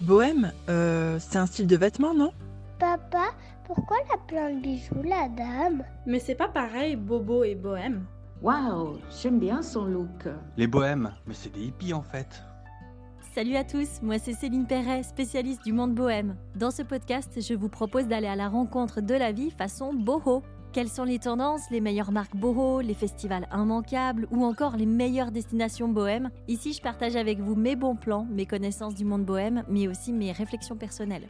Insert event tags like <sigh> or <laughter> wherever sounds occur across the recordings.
Bohème, euh, c'est un style de vêtement, non? Papa, pourquoi elle a plein de bijoux, la dame? Mais c'est pas pareil, bobo et bohème. Waouh, j'aime bien son look. Les bohèmes, mais c'est des hippies en fait. Salut à tous, moi c'est Céline Perret, spécialiste du monde bohème. Dans ce podcast, je vous propose d'aller à la rencontre de la vie façon boho. Quelles sont les tendances, les meilleures marques boho, les festivals immanquables ou encore les meilleures destinations bohème Ici, je partage avec vous mes bons plans, mes connaissances du monde bohème, mais aussi mes réflexions personnelles.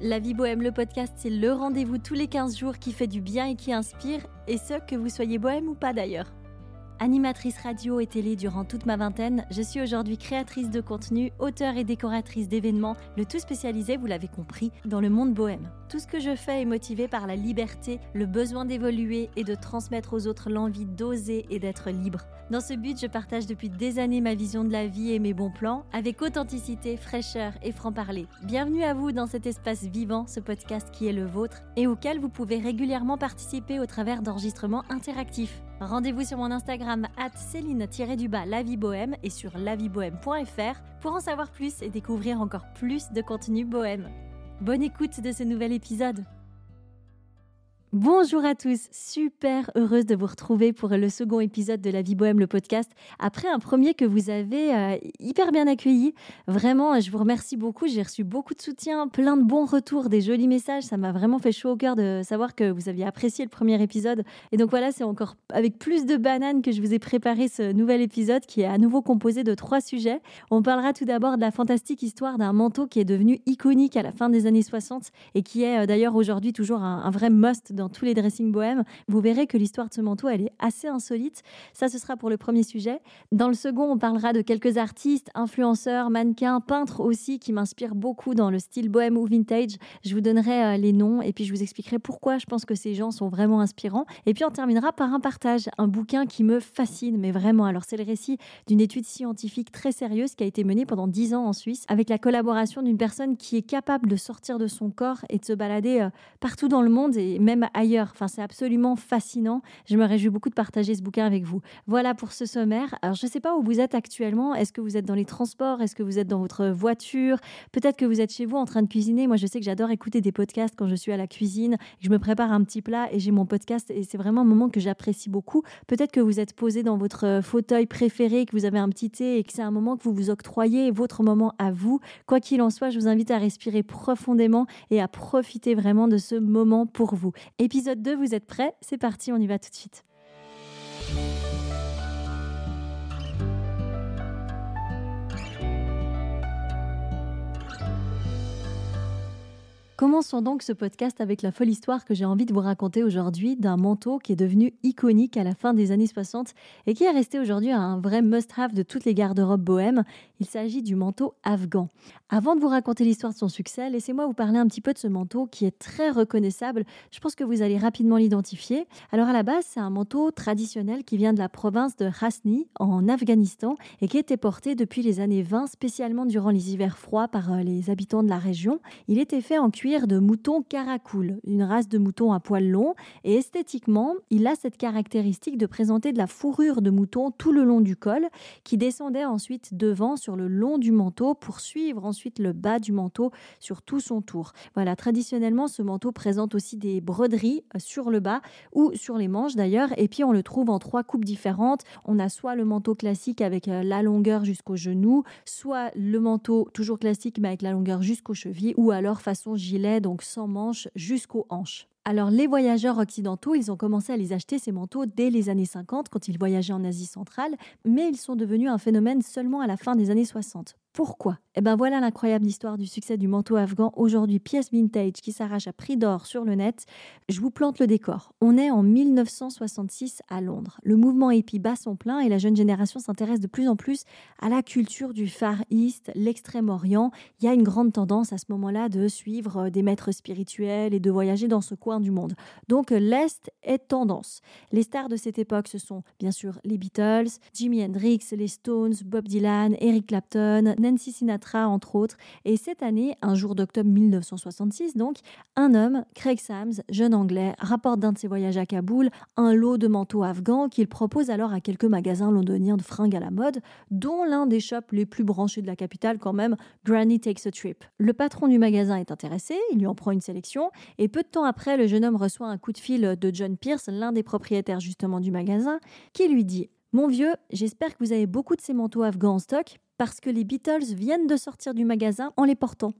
La vie bohème, le podcast, c'est le rendez-vous tous les 15 jours qui fait du bien et qui inspire, et ce, que vous soyez bohème ou pas d'ailleurs. Animatrice radio et télé durant toute ma vingtaine, je suis aujourd'hui créatrice de contenu, auteure et décoratrice d'événements, le tout spécialisé, vous l'avez compris, dans le monde bohème. Tout ce que je fais est motivé par la liberté, le besoin d'évoluer et de transmettre aux autres l'envie d'oser et d'être libre. Dans ce but, je partage depuis des années ma vision de la vie et mes bons plans, avec authenticité, fraîcheur et franc-parler. Bienvenue à vous dans cet espace vivant, ce podcast qui est le vôtre, et auquel vous pouvez régulièrement participer au travers d'enregistrements interactifs. Rendez-vous sur mon Instagram Céline-du-bas Vie Bohème et sur laviebohème.fr pour en savoir plus et découvrir encore plus de contenu bohème. Bonne écoute de ce nouvel épisode. Bonjour à tous, super heureuse de vous retrouver pour le second épisode de La vie bohème, le podcast. Après un premier que vous avez euh, hyper bien accueilli, vraiment, je vous remercie beaucoup. J'ai reçu beaucoup de soutien, plein de bons retours, des jolis messages. Ça m'a vraiment fait chaud au cœur de savoir que vous aviez apprécié le premier épisode. Et donc voilà, c'est encore avec plus de bananes que je vous ai préparé ce nouvel épisode qui est à nouveau composé de trois sujets. On parlera tout d'abord de la fantastique histoire d'un manteau qui est devenu iconique à la fin des années 60 et qui est euh, d'ailleurs aujourd'hui toujours un, un vrai must dans tous les dressings bohèmes. Vous verrez que l'histoire de ce manteau, elle est assez insolite. Ça, ce sera pour le premier sujet. Dans le second, on parlera de quelques artistes, influenceurs, mannequins, peintres aussi, qui m'inspirent beaucoup dans le style bohème ou vintage. Je vous donnerai euh, les noms et puis je vous expliquerai pourquoi je pense que ces gens sont vraiment inspirants. Et puis on terminera par un partage, un bouquin qui me fascine, mais vraiment. Alors c'est le récit d'une étude scientifique très sérieuse qui a été menée pendant 10 ans en Suisse, avec la collaboration d'une personne qui est capable de sortir de son corps et de se balader euh, partout dans le monde et même ailleurs. Enfin, c'est absolument fascinant. Je me réjouis beaucoup de partager ce bouquin avec vous. Voilà pour ce sommaire. Alors, je ne sais pas où vous êtes actuellement. Est-ce que vous êtes dans les transports? Est-ce que vous êtes dans votre voiture? Peut-être que vous êtes chez vous en train de cuisiner. Moi, je sais que j'adore écouter des podcasts quand je suis à la cuisine. Je me prépare un petit plat et j'ai mon podcast et c'est vraiment un moment que j'apprécie beaucoup. Peut-être que vous êtes posé dans votre fauteuil préféré, que vous avez un petit thé et que c'est un moment que vous vous octroyez, votre moment à vous. Quoi qu'il en soit, je vous invite à respirer profondément et à profiter vraiment de ce moment pour vous. Épisode 2, vous êtes prêts? C'est parti, on y va tout de suite. Commençons donc ce podcast avec la folle histoire que j'ai envie de vous raconter aujourd'hui d'un manteau qui est devenu iconique à la fin des années 60 et qui est resté aujourd'hui un vrai must-have de toutes les garde-robes bohèmes. Il s'agit du manteau afghan. Avant de vous raconter l'histoire de son succès, laissez-moi vous parler un petit peu de ce manteau qui est très reconnaissable. Je pense que vous allez rapidement l'identifier. Alors à la base, c'est un manteau traditionnel qui vient de la province de Hasni en Afghanistan et qui était porté depuis les années 20, spécialement durant les hivers froids par les habitants de la région. Il était fait en cuir de mouton caracoule, une race de mouton à poils longs et esthétiquement, il a cette caractéristique de présenter de la fourrure de mouton tout le long du col qui descendait ensuite devant sur le long du manteau pour suivre ensuite le bas du manteau sur tout son tour. Voilà, traditionnellement, ce manteau présente aussi des broderies sur le bas ou sur les manches d'ailleurs. Et puis, on le trouve en trois coupes différentes. On a soit le manteau classique avec la longueur jusqu'au genou, soit le manteau toujours classique mais avec la longueur jusqu'aux chevilles, ou alors façon gilet, donc sans manches jusqu'aux hanches. Alors les voyageurs occidentaux, ils ont commencé à les acheter ces manteaux dès les années 50 quand ils voyageaient en Asie centrale, mais ils sont devenus un phénomène seulement à la fin des années 60. Pourquoi? Eh bien voilà l'incroyable histoire du succès du manteau afghan, aujourd'hui pièce vintage qui s'arrache à prix d'or sur le net. Je vous plante le décor. On est en 1966 à Londres. Le mouvement hippie bat son plein et la jeune génération s'intéresse de plus en plus à la culture du Far East, l'extrême-orient. Il y a une grande tendance à ce moment-là de suivre des maîtres spirituels et de voyager dans ce coin du monde. Donc l'Est est tendance. Les stars de cette époque, ce sont bien sûr les Beatles, Jimi Hendrix, les Stones, Bob Dylan, Eric Clapton, Nancy Sinatra, entre autres. Et cette année, un jour d'octobre 1966, donc, un homme, Craig Sams, jeune anglais, rapporte d'un de ses voyages à Kaboul un lot de manteaux afghans qu'il propose alors à quelques magasins londoniens de fringues à la mode, dont l'un des shops les plus branchés de la capitale quand même, Granny Takes a Trip. Le patron du magasin est intéressé, il lui en prend une sélection, et peu de temps après, le jeune homme reçoit un coup de fil de John Pierce, l'un des propriétaires justement du magasin, qui lui dit Mon vieux, j'espère que vous avez beaucoup de ces manteaux afghans en stock, parce que les Beatles viennent de sortir du magasin en les portant.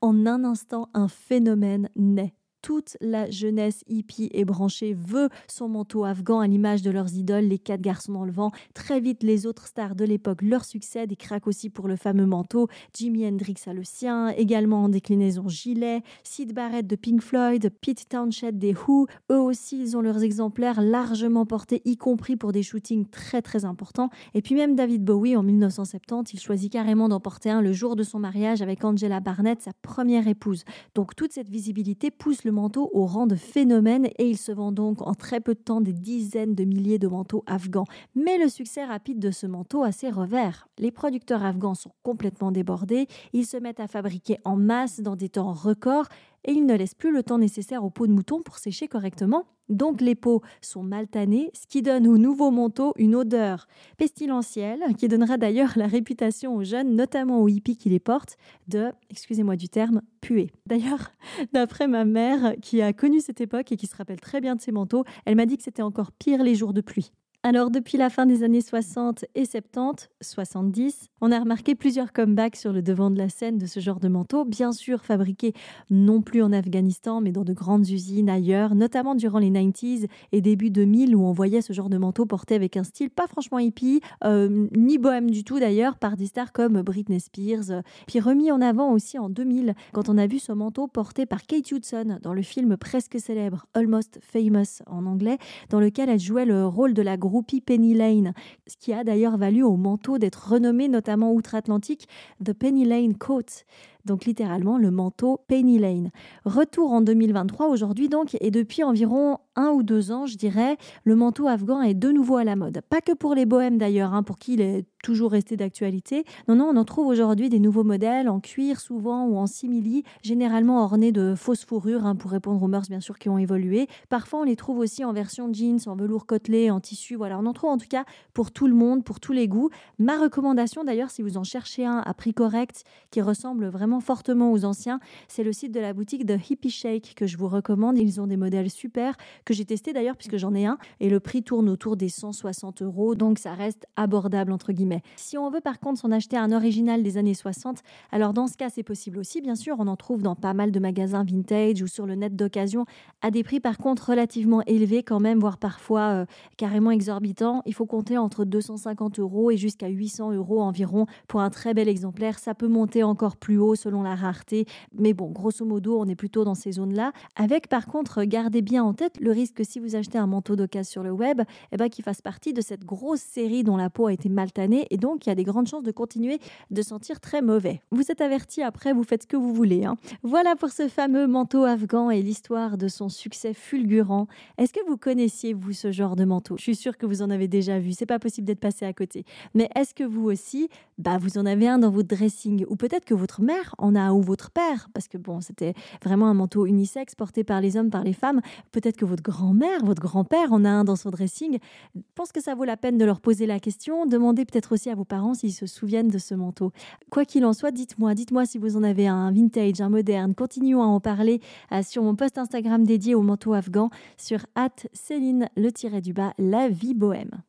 En un instant, un phénomène naît toute la jeunesse hippie et branchée veut son manteau afghan à l'image de leurs idoles, les quatre garçons dans le vent. Très vite, les autres stars de l'époque leur succèdent et craquent aussi pour le fameux manteau. Jimi Hendrix a le sien, également en déclinaison gilet. Sid Barrett de Pink Floyd, Pete Townshend des Who, eux aussi, ils ont leurs exemplaires largement portés, y compris pour des shootings très très importants. Et puis même David Bowie, en 1970, il choisit carrément d'en porter un le jour de son mariage avec Angela Barnett, sa première épouse. Donc toute cette visibilité pousse le manteau au rang de phénomène et il se vend donc en très peu de temps des dizaines de milliers de manteaux afghans. Mais le succès rapide de ce manteau a ses revers. Les producteurs afghans sont complètement débordés, ils se mettent à fabriquer en masse dans des temps records et ils ne laissent plus le temps nécessaire aux peaux de mouton pour sécher correctement. Donc les peaux sont mal tannées, ce qui donne au nouveau manteau une odeur pestilentielle, qui donnera d'ailleurs la réputation aux jeunes, notamment aux hippies qui les portent, de, excusez-moi du terme, puer. D'ailleurs, <laughs> d'après ma mère, qui a connu cette époque et qui se rappelle très bien de ces manteaux, elle m'a dit que c'était encore pire les jours de pluie. Alors depuis la fin des années 60 et 70, 70, on a remarqué plusieurs comebacks sur le devant de la scène de ce genre de manteau, bien sûr fabriqués non plus en Afghanistan mais dans de grandes usines ailleurs, notamment durant les 90s et début 2000 où on voyait ce genre de manteau porté avec un style pas franchement hippie, euh, ni bohème du tout d'ailleurs, par des stars comme Britney Spears, puis remis en avant aussi en 2000 quand on a vu ce manteau porté par Kate Hudson dans le film presque célèbre Almost Famous en anglais, dans lequel elle jouait le rôle de la Penny Lane, ce qui a d'ailleurs valu au manteau d'être renommé notamment outre-Atlantique The Penny Lane Coat donc littéralement le manteau Penny Lane. Retour en 2023 aujourd'hui donc, et depuis environ un ou deux ans, je dirais, le manteau afghan est de nouveau à la mode. Pas que pour les bohèmes d'ailleurs, hein, pour qui il est toujours resté d'actualité. Non, non, on en trouve aujourd'hui des nouveaux modèles en cuir souvent ou en simili, généralement ornés de fausses fourrures hein, pour répondre aux mœurs bien sûr qui ont évolué. Parfois on les trouve aussi en version jeans, en velours côtelé, en tissu. Voilà, on en trouve en tout cas pour tout le monde, pour tous les goûts. Ma recommandation d'ailleurs, si vous en cherchez un à prix correct qui ressemble vraiment fortement aux anciens, c'est le site de la boutique de Hippie Shake que je vous recommande. Ils ont des modèles super que j'ai testé d'ailleurs puisque j'en ai un et le prix tourne autour des 160 euros, donc ça reste abordable entre guillemets. Si on veut par contre s'en acheter un original des années 60, alors dans ce cas c'est possible aussi bien sûr, on en trouve dans pas mal de magasins vintage ou sur le net d'occasion à des prix par contre relativement élevés quand même, voire parfois euh, carrément exorbitants. Il faut compter entre 250 euros et jusqu'à 800 euros environ pour un très bel exemplaire. Ça peut monter encore plus haut selon la rareté. Mais bon, grosso modo, on est plutôt dans ces zones-là. Avec par contre, gardez bien en tête le risque que si vous achetez un manteau d'occasion sur le web, eh ben, qu'il fasse partie de cette grosse série dont la peau a été mal tannée et donc il y a des grandes chances de continuer de sentir très mauvais. Vous êtes averti après, vous faites ce que vous voulez. Hein. Voilà pour ce fameux manteau afghan et l'histoire de son succès fulgurant. Est-ce que vous connaissiez, vous, ce genre de manteau? Je suis sûre que vous en avez déjà vu. C'est pas possible d'être passé à côté. Mais est-ce que vous aussi, bah, vous en avez un dans votre dressing? Ou peut-être que votre mère en a ou votre père, parce que bon, c'était vraiment un manteau unisexe porté par les hommes, par les femmes. Peut-être que votre grand-mère, votre grand-père en a un dans son dressing. Je pense que ça vaut la peine de leur poser la question. Demandez peut-être aussi à vos parents s'ils se souviennent de ce manteau. Quoi qu'il en soit, dites-moi, dites-moi si vous en avez un vintage, un moderne. Continuons à en parler euh, sur mon post Instagram dédié au manteau afghan sur Céline le du bas, la vie bohème.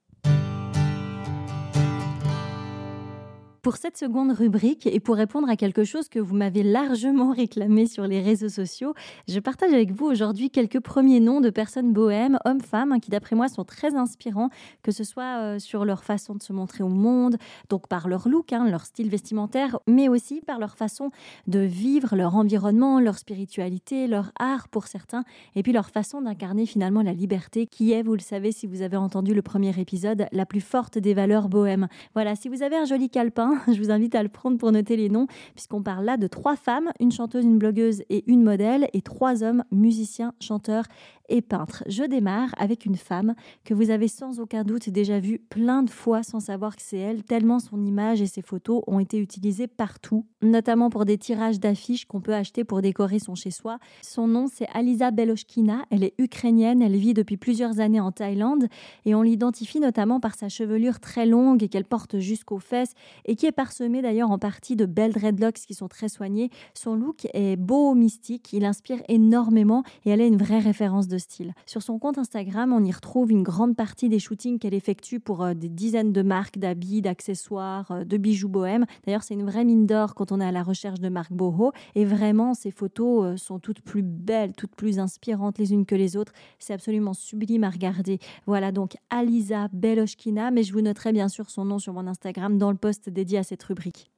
Pour cette seconde rubrique et pour répondre à quelque chose que vous m'avez largement réclamé sur les réseaux sociaux, je partage avec vous aujourd'hui quelques premiers noms de personnes bohèmes, hommes, femmes, hein, qui d'après moi sont très inspirants, que ce soit euh, sur leur façon de se montrer au monde, donc par leur look, hein, leur style vestimentaire, mais aussi par leur façon de vivre leur environnement, leur spiritualité, leur art pour certains, et puis leur façon d'incarner finalement la liberté qui est, vous le savez si vous avez entendu le premier épisode, la plus forte des valeurs bohèmes. Voilà, si vous avez un joli calepin, <laughs> Je vous invite à le prendre pour noter les noms, puisqu'on parle là de trois femmes, une chanteuse, une blogueuse et une modèle, et trois hommes, musiciens, chanteurs et peintres. Je démarre avec une femme que vous avez sans aucun doute déjà vue plein de fois sans savoir que c'est elle, tellement son image et ses photos ont été utilisées partout, notamment pour des tirages d'affiches qu'on peut acheter pour décorer son chez-soi. Son nom, c'est Aliza Beloshkina. Elle est ukrainienne, elle vit depuis plusieurs années en Thaïlande et on l'identifie notamment par sa chevelure très longue qu'elle porte jusqu'aux fesses et qui est parsemée d'ailleurs en partie de belles dreadlocks qui sont très soignées. Son look est beau, mystique, il inspire énormément et elle est une vraie référence de style. Sur son compte Instagram, on y retrouve une grande partie des shootings qu'elle effectue pour euh, des dizaines de marques d'habits, d'accessoires, euh, de bijoux bohèmes. D'ailleurs, c'est une vraie mine d'or quand on est à la recherche de marques boho. Et vraiment, ces photos euh, sont toutes plus belles, toutes plus inspirantes les unes que les autres. C'est absolument sublime à regarder. Voilà donc Alisa Beloshkina, mais je vous noterai bien sûr son nom sur mon Instagram dans le post à cette rubrique.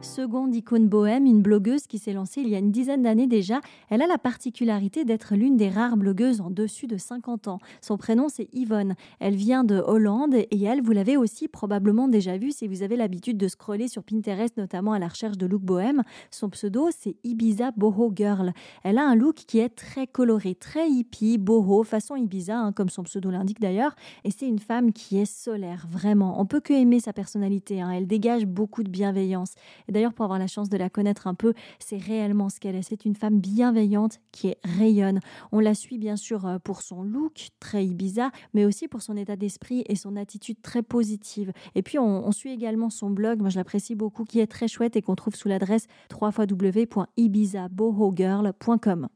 Seconde icône bohème, une blogueuse qui s'est lancée il y a une dizaine d'années déjà. Elle a la particularité d'être l'une des rares blogueuses en dessus de 50 ans. Son prénom, c'est Yvonne. Elle vient de Hollande et elle, vous l'avez aussi probablement déjà vu si vous avez l'habitude de scroller sur Pinterest, notamment à la recherche de look bohème. Son pseudo, c'est Ibiza Boho Girl. Elle a un look qui est très coloré, très hippie, boho, façon Ibiza, hein, comme son pseudo l'indique d'ailleurs. Et c'est une femme qui est solaire, vraiment. On peut que aimer sa personnalité. Hein. Elle dégage beaucoup de bienveillance d'ailleurs, pour avoir la chance de la connaître un peu, c'est réellement ce qu'elle est. C'est une femme bienveillante qui rayonne. On la suit bien sûr euh, pour son look très Ibiza, mais aussi pour son état d'esprit et son attitude très positive. Et puis, on, suit également son blog, moi je l'apprécie beaucoup, qui est très chouette et qu'on trouve sous l'adresse www.ibizabohogirl.com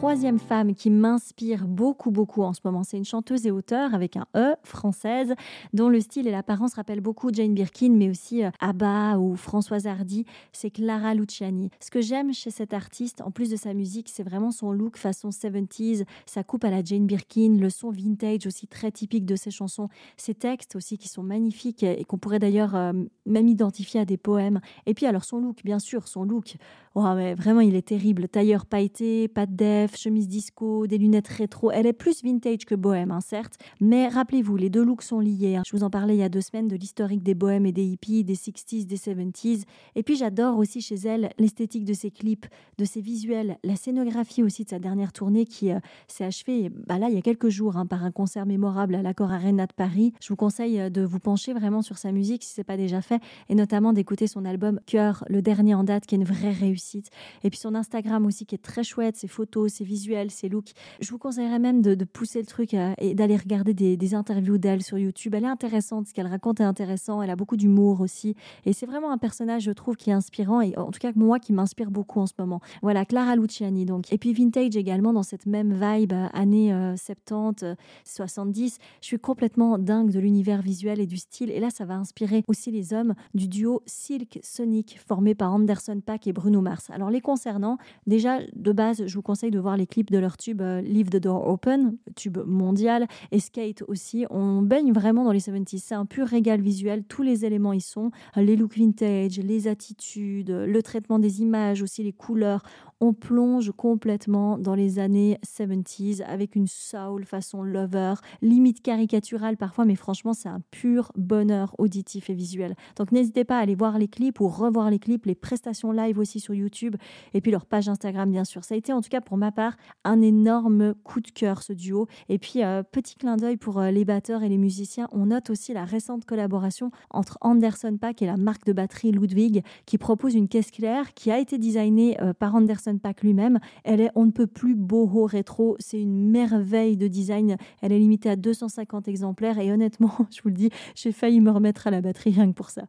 troisième femme qui m'inspire beaucoup, beaucoup en ce moment. C'est une chanteuse et auteure avec un E, française, dont le style et l'apparence rappellent beaucoup Jane Birkin, mais aussi euh, Abba ou Françoise Hardy. C'est Clara Luciani. Ce que j'aime chez cette artiste, en plus de sa musique, c'est vraiment son look façon 70s, sa coupe à la Jane Birkin, le son vintage aussi très typique de ses chansons, ses textes aussi qui sont magnifiques et qu'on pourrait d'ailleurs euh, même identifier à des poèmes. Et puis alors son look, bien sûr, son look. Oh, mais vraiment, il est terrible. Tailleur pailleté, pas de def, chemise disco, des lunettes rétro. Elle est plus vintage que bohème, hein, certes. Mais rappelez-vous, les deux looks sont liés. Hein. Je vous en parlais il y a deux semaines de l'historique des bohèmes et des hippies, des 60s, des 70s. Et puis j'adore aussi chez elle l'esthétique de ses clips, de ses visuels, la scénographie aussi de sa dernière tournée qui euh, s'est achevée bah là, il y a quelques jours hein, par un concert mémorable à l'Accord Arena de Paris. Je vous conseille euh, de vous pencher vraiment sur sa musique si ce n'est pas déjà fait et notamment d'écouter son album Cœur, le dernier en date qui est une vraie réussite et puis son Instagram aussi qui est très chouette, ses photos, ses visuels, ses looks. Je vous conseillerais même de, pousser le truc et d'aller regarder des, interviews d'elle sur YouTube. Elle est intéressante, ce qu'elle raconte est intéressant. Elle a beaucoup d'humour aussi. Et c'est vraiment un personnage, je trouve, qui est inspirant et en tout cas moi qui m'inspire beaucoup en ce moment. Voilà, Clara Luciani donc. Et puis Vintage également dans cette même vibe, euh, années 70, euh, 70. Je suis complètement dingue de l'univers visuel et du style. Et là, ça va inspirer aussi les hommes du duo Silk Sonic formé par Anderson Pack et Bruno Mars. Alors les concernant, déjà de base, je vous conseille de voir les clips de leur tube euh, Leave the Door Open, tube mondial, et Skate aussi. On baigne vraiment dans les 70s. C'est un pur régal visuel. Tous les éléments y sont. Les looks vintage, les attitudes, le traitement des images, aussi les couleurs on plonge complètement dans les années 70s avec une soul façon lover, limite caricaturale parfois, mais franchement, c'est un pur bonheur auditif et visuel. Donc n'hésitez pas à aller voir les clips ou revoir les clips, les prestations live aussi sur YouTube et puis leur page Instagram, bien sûr. Ça a été en tout cas pour ma part un énorme coup de cœur ce duo. Et puis, euh, petit clin d'œil pour euh, les batteurs et les musiciens, on note aussi la récente collaboration entre Anderson Pack et la marque de batterie Ludwig qui propose une caisse claire qui a été designée euh, par Anderson Pack lui-même. Elle est on ne peut plus boho rétro. C'est une merveille de design. Elle est limitée à 250 exemplaires et honnêtement, <laughs> je vous le dis, j'ai failli me remettre à la batterie rien que pour ça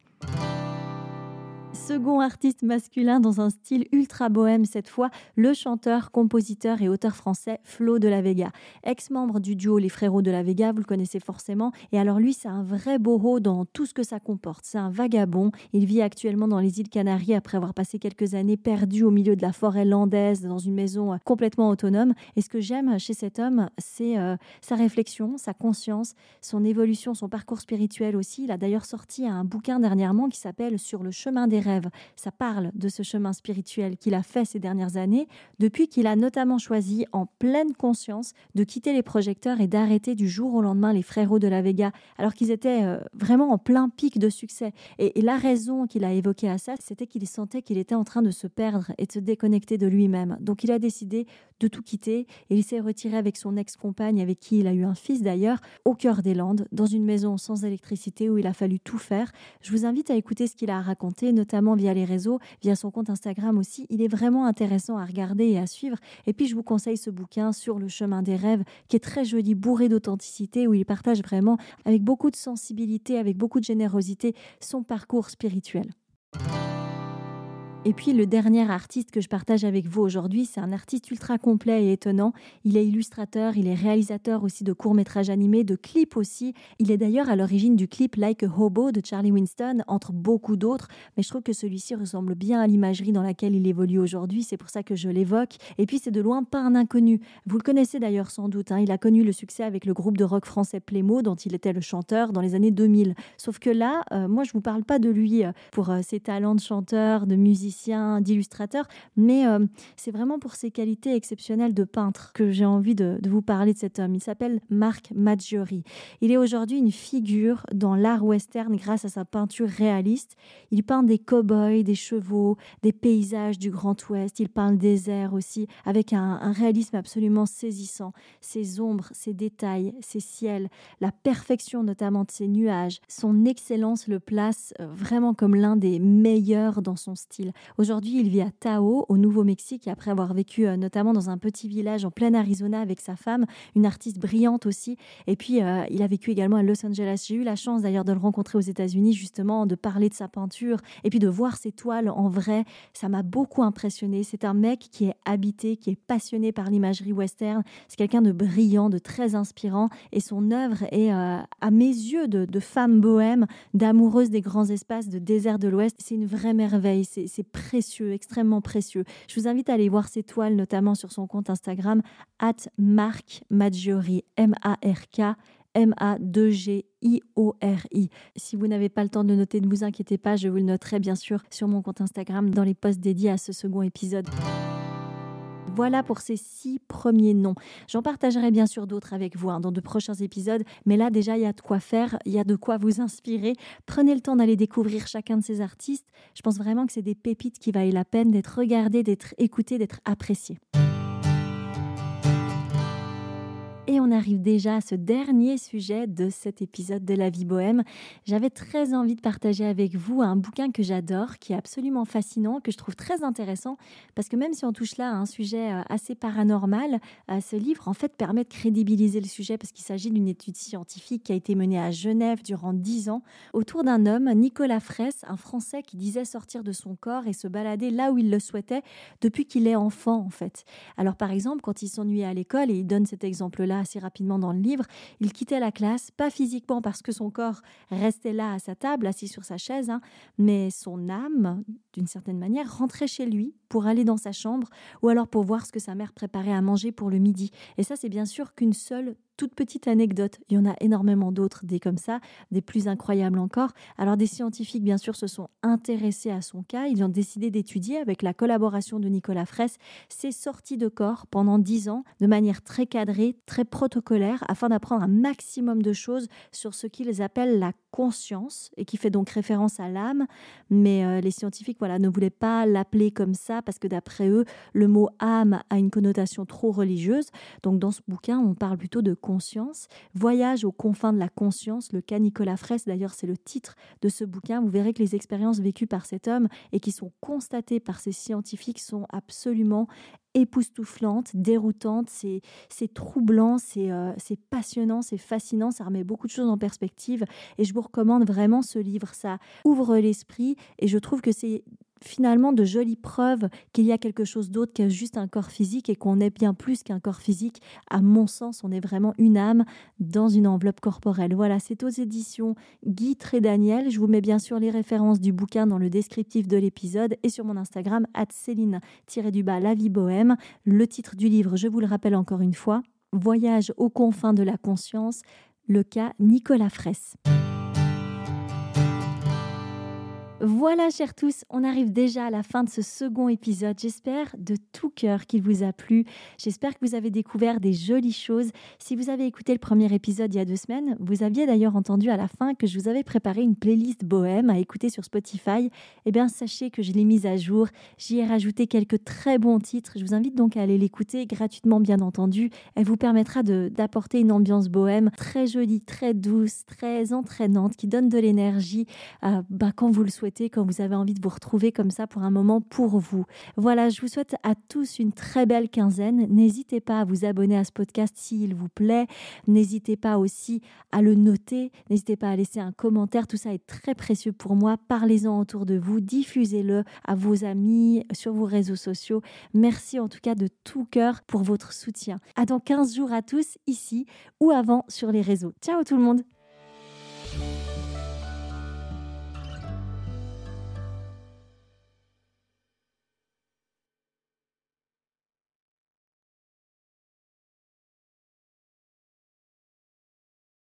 second artiste masculin dans un style ultra bohème cette fois, le chanteur, compositeur et auteur français Flo de la Vega. Ex-membre du duo Les Frérots de la Vega, vous le connaissez forcément. Et alors lui, c'est un vrai boho dans tout ce que ça comporte. C'est un vagabond. Il vit actuellement dans les îles Canaries après avoir passé quelques années perdu au milieu de la forêt landaise dans une maison euh, complètement autonome. Et ce que j'aime chez cet homme, c'est euh, sa réflexion, sa conscience, son évolution, son parcours spirituel aussi. Il a d'ailleurs sorti un bouquin dernièrement qui s'appelle Sur le chemin des rêves. Ça parle de ce chemin spirituel qu'il a fait ces dernières années, depuis qu'il a notamment choisi en pleine conscience de quitter les projecteurs et d'arrêter du jour au lendemain les frérots de la Vega, alors qu'ils étaient euh, vraiment en plein pic de succès. Et, et la raison qu'il a évoquée à ça, c'était qu'il sentait qu'il était en train de se perdre et de se déconnecter de lui-même. Donc il a décidé de tout quitter et il s'est retiré avec son ex-compagne, avec qui il a eu un fils d'ailleurs, au cœur des Landes, dans une maison sans électricité où il a fallu tout faire. Je vous invite à écouter ce qu'il a raconté, notamment via les réseaux, via son compte Instagram aussi. Il est vraiment intéressant à regarder et à suivre. Et puis je vous conseille ce bouquin sur le chemin des rêves, qui est très joli, bourré d'authenticité, où il partage vraiment avec beaucoup de sensibilité, avec beaucoup de générosité, son parcours spirituel. Et puis le dernier artiste que je partage avec vous aujourd'hui, c'est un artiste ultra complet et étonnant. Il est illustrateur, il est réalisateur aussi de courts-métrages animés, de clips aussi. Il est d'ailleurs à l'origine du clip Like a Hobo de Charlie Winston, entre beaucoup d'autres. Mais je trouve que celui-ci ressemble bien à l'imagerie dans laquelle il évolue aujourd'hui. C'est pour ça que je l'évoque. Et puis c'est de loin pas un inconnu. Vous le connaissez d'ailleurs sans doute. Hein. Il a connu le succès avec le groupe de rock français Playmo, dont il était le chanteur dans les années 2000. Sauf que là, euh, moi je vous parle pas de lui euh, pour euh, ses talents de chanteur, de musicien d'illustrateur, mais euh, c'est vraiment pour ses qualités exceptionnelles de peintre que j'ai envie de, vous parler de cet homme. Il s'appelle Marc Maggiori. Il est aujourd'hui une figure dans l'art western grâce à sa peinture réaliste. Il peint des cow-boys, des chevaux, des paysages du Grand Ouest. Il peint le désert aussi avec un, réalisme absolument saisissant. Ses ombres, ses détails, ses ciels, la perfection notamment de ses nuages, son excellence le place euh, vraiment comme l'un des meilleurs dans son style. Aujourd'hui, il vit à Tao, au Nouveau-Mexique, après avoir vécu euh, notamment dans un petit village en plein Arizona avec sa femme, une artiste brillante aussi. Et puis, euh, il a vécu également à Los Angeles. J'ai eu la chance d'ailleurs de le rencontrer aux États-Unis, justement, de parler de sa peinture et puis de voir ses toiles en vrai. Ça m'a beaucoup impressionné. C'est un mec qui est habité, qui est passionné par l'imagerie western. C'est quelqu'un de brillant, de très inspirant. Et son œuvre est, euh, à mes yeux, de, de femme bohème, d'amoureuse des grands espaces, de désert de l'Ouest. C'est une vraie merveille. Précieux, extrêmement précieux. Je vous invite à aller voir ses toiles, notamment sur son compte Instagram, at Marc Maggiori, M-A-R-K. M-A-2-G-I-O-R-I. Si vous n'avez pas le temps de noter, ne vous inquiétez pas, je vous le noterai bien sûr sur mon compte Instagram dans les posts dédiés à ce second épisode. Voilà pour ces six premiers noms. J'en partagerai bien sûr d'autres avec vous hein, dans de prochains épisodes, mais là déjà il y a de quoi faire, il y a de quoi vous inspirer. Prenez le temps d'aller découvrir chacun de ces artistes. Je pense vraiment que c'est des pépites qui valent la peine d'être regardées, d'être écoutées, d'être appréciées. Et on arrive déjà à ce dernier sujet de cet épisode de La vie bohème. J'avais très envie de partager avec vous un bouquin que j'adore, qui est absolument fascinant, que je trouve très intéressant, parce que même si on touche là à un sujet euh, assez paranormal, euh, ce livre en fait permet de crédibiliser le sujet, parce qu'il s'agit d'une étude scientifique qui a été menée à Genève durant dix ans, autour d'un homme, Nicolas Fraisse, un Français qui disait sortir de son corps et se balader là où il le souhaitait depuis qu'il est enfant en fait. Alors par exemple, quand il s'ennuyait à l'école, et il donne cet exemple-là assez rapidement dans le livre. Il quittait la classe, pas physiquement parce que son corps restait là à sa table, assis sur sa chaise, hein, mais son âme, d'une certaine manière, rentrait chez lui pour aller dans sa chambre ou alors pour voir ce que sa mère préparait à manger pour le midi. Et ça, c'est bien sûr qu'une seule toute petite anecdote. Il y en a énormément d'autres, des comme ça, des plus incroyables encore. Alors des scientifiques, bien sûr, se sont intéressés à son cas. Ils ont décidé d'étudier, avec la collaboration de Nicolas Fraisse, ses sorties de corps pendant dix ans, de manière très cadrée, très protocolaire, afin d'apprendre un maximum de choses sur ce qu'ils appellent la conscience, et qui fait donc référence à l'âme. Mais euh, les scientifiques voilà, ne voulaient pas l'appeler comme ça, parce que d'après eux, le mot âme a une connotation trop religieuse. Donc dans ce bouquin, on parle plutôt de conscience, Voyage aux confins de la conscience, le cas Nicolas Fraisse, d'ailleurs c'est le titre de ce bouquin. Vous verrez que les expériences vécues par cet homme et qui sont constatées par ces scientifiques sont absolument époustouflantes, déroutantes, c'est troublant, euh, c'est passionnant, c'est fascinant, ça remet beaucoup de choses en perspective et je vous recommande vraiment ce livre, ça ouvre l'esprit et je trouve que c'est finalement de jolies preuves qu'il y a quelque chose d'autre que juste un corps physique et qu'on est bien plus qu'un corps physique. À mon sens, on est vraiment une âme dans une enveloppe corporelle. Voilà, c'est aux éditions Guy Trédaniel. Je vous mets bien sûr les références du bouquin dans le descriptif de l'épisode et sur mon Instagram, Céline-du-bas La vie bohème. Le titre du livre, je vous le rappelle encore une fois, Voyage aux confins de la conscience, le cas Nicolas Fraisse. Voilà, chers tous, on arrive déjà à la fin de ce second épisode. J'espère de tout cœur qu'il vous a plu. J'espère que vous avez découvert des jolies choses. Si vous avez écouté le premier épisode il y a deux semaines, vous aviez d'ailleurs entendu à la fin que je vous avais préparé une playlist bohème à écouter sur Spotify. Eh bien, sachez que je l'ai mise à jour. J'y ai rajouté quelques très bons titres. Je vous invite donc à aller l'écouter gratuitement, bien entendu. Elle vous permettra d'apporter une ambiance bohème très jolie, très douce, très entraînante, qui donne de l'énergie euh, bah, quand vous le souhaitez quand vous avez envie de vous retrouver comme ça pour un moment pour vous. Voilà, je vous souhaite à tous une très belle quinzaine. N'hésitez pas à vous abonner à ce podcast s'il vous plaît. N'hésitez pas aussi à le noter. N'hésitez pas à laisser un commentaire. Tout ça est très précieux pour moi. Parlez-en autour de vous. Diffusez-le à vos amis sur vos réseaux sociaux. Merci en tout cas de tout cœur pour votre soutien. À dans 15 jours à tous ici ou avant sur les réseaux. Ciao tout le monde.